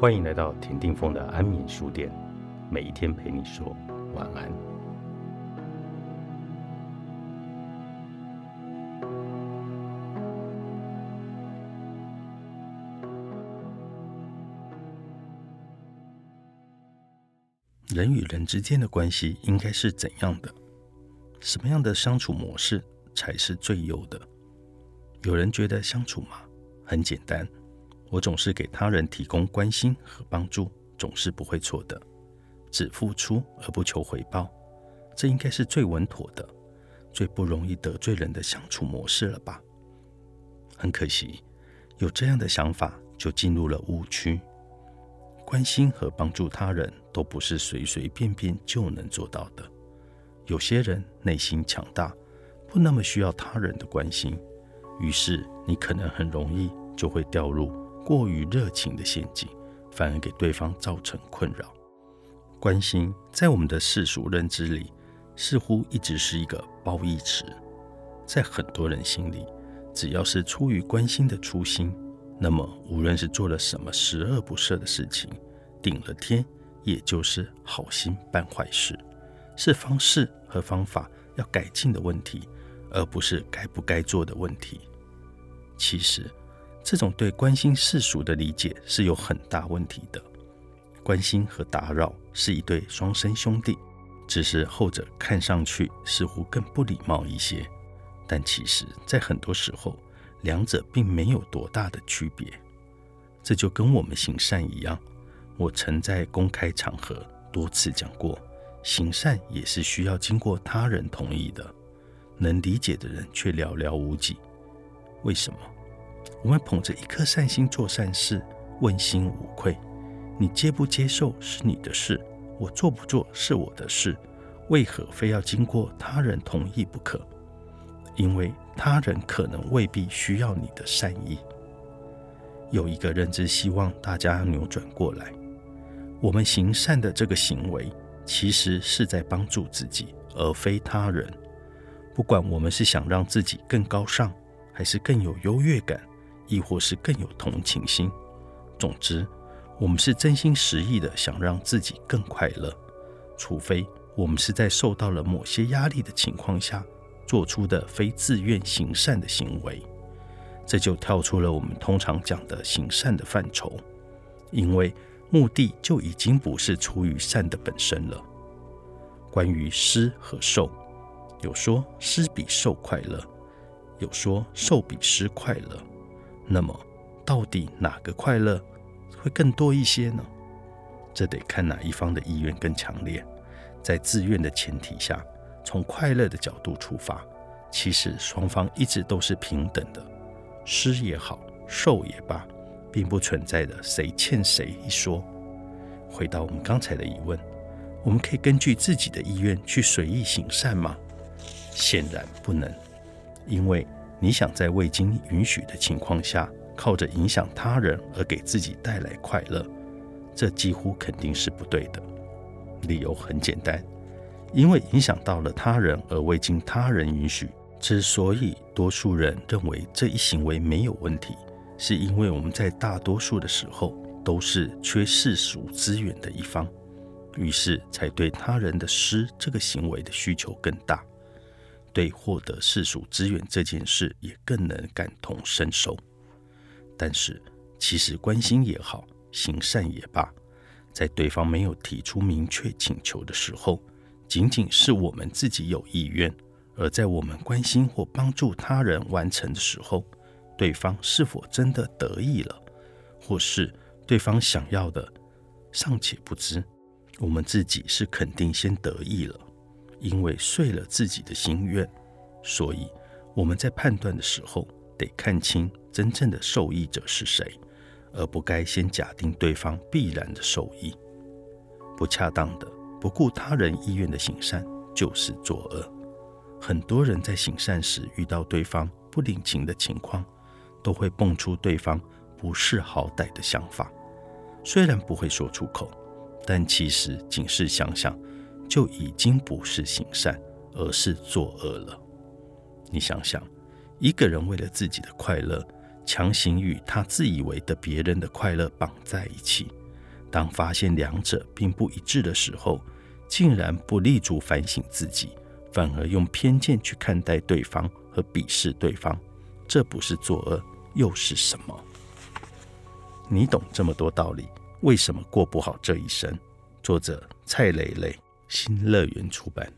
欢迎来到田定峰的安眠书店，每一天陪你说晚安。人与人之间的关系应该是怎样的？什么样的相处模式才是最优的？有人觉得相处嘛很简单，我总是给他人提供关心和帮助，总是不会错的。只付出而不求回报，这应该是最稳妥的、最不容易得罪人的相处模式了吧？很可惜，有这样的想法就进入了误区。关心和帮助他人都不是随随便便就能做到的。有些人内心强大，不那么需要他人的关心，于是你可能很容易就会掉入过于热情的陷阱，反而给对方造成困扰。关心在我们的世俗认知里，似乎一直是一个褒义词，在很多人心里，只要是出于关心的初心。那么，无论是做了什么十恶不赦的事情，顶了天，也就是好心办坏事，是方式和方法要改进的问题，而不是该不该做的问题。其实，这种对关心世俗的理解是有很大问题的。关心和打扰是一对双生兄弟，只是后者看上去似乎更不礼貌一些，但其实，在很多时候。两者并没有多大的区别，这就跟我们行善一样。我曾在公开场合多次讲过，行善也是需要经过他人同意的，能理解的人却寥寥无几。为什么？我们捧着一颗善心做善事，问心无愧。你接不接受是你的事，我做不做是我的事，为何非要经过他人同意不可？因为他人可能未必需要你的善意。有一个认知，希望大家扭转过来：我们行善的这个行为，其实是在帮助自己，而非他人。不管我们是想让自己更高尚，还是更有优越感，亦或是更有同情心，总之，我们是真心实意的想让自己更快乐。除非我们是在受到了某些压力的情况下。做出的非自愿行善的行为，这就跳出了我们通常讲的行善的范畴，因为目的就已经不是出于善的本身了。关于施和受，有说施比受快乐，有说受比施快乐。那么，到底哪个快乐会更多一些呢？这得看哪一方的意愿更强烈。在自愿的前提下。从快乐的角度出发，其实双方一直都是平等的，施也好，受也罢，并不存在的谁欠谁一说。回到我们刚才的疑问，我们可以根据自己的意愿去随意行善吗？显然不能，因为你想在未经允许的情况下，靠着影响他人而给自己带来快乐，这几乎肯定是不对的。理由很简单。因为影响到了他人而未经他人允许，之所以多数人认为这一行为没有问题，是因为我们在大多数的时候都是缺世俗资源的一方，于是才对他人的施这个行为的需求更大，对获得世俗资源这件事也更能感同身受。但是，其实关心也好，行善也罢，在对方没有提出明确请求的时候。仅仅是我们自己有意愿，而在我们关心或帮助他人完成的时候，对方是否真的得意了，或是对方想要的尚且不知，我们自己是肯定先得意了，因为遂了自己的心愿。所以我们在判断的时候，得看清真正的受益者是谁，而不该先假定对方必然的受益，不恰当的。不顾他人意愿的行善就是作恶。很多人在行善时遇到对方不领情的情况，都会蹦出对方不识好歹的想法。虽然不会说出口，但其实仅是想想，就已经不是行善，而是作恶了。你想想，一个人为了自己的快乐，强行与他自以为的别人的快乐绑在一起，当发现两者并不一致的时候，竟然不立足反省自己，反而用偏见去看待对方和鄙视对方，这不是作恶又是什么？你懂这么多道理，为什么过不好这一生？作者：蔡磊磊，新乐园出版。